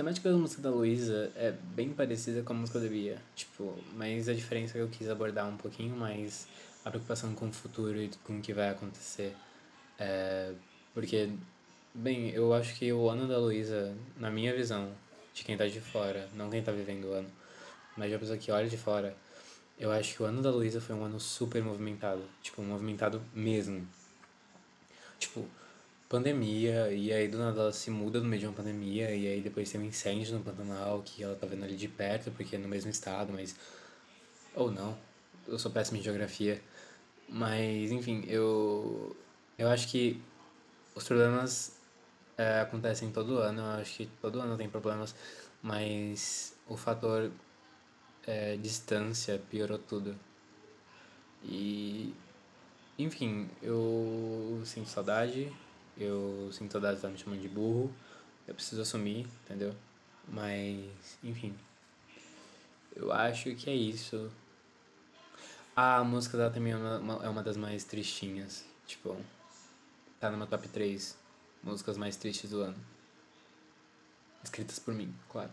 temática da música da Luísa é bem parecida com a música da Bia. Tipo, mas a diferença é que eu quis abordar um pouquinho mais a preocupação com o futuro e com o que vai acontecer. É, porque, bem, eu acho que o ano da Luísa, na minha visão, de quem tá de fora, não quem tá vivendo o ano, mas de uma pessoa que olha de fora, eu acho que o ano da Luísa foi um ano super movimentado. Tipo, movimentado mesmo. Tipo, pandemia, e aí do nada ela se muda no meio de uma pandemia, e aí depois tem um incêndio no Pantanal que ela tá vendo ali de perto, porque é no mesmo estado, mas. Ou não. Eu sou péssimo em geografia. Mas, enfim, eu. Eu acho que os problemas é, acontecem todo ano, eu acho que todo ano tem problemas, mas o fator é, distância piorou tudo. E. Enfim, eu sinto saudade, eu sinto saudade de estar me chamando de burro, eu preciso assumir, entendeu? Mas, enfim. Eu acho que é isso. A música dela também é uma, é uma das mais tristinhas. Tipo, tá numa top 3 músicas mais tristes do ano. Escritas por mim, claro.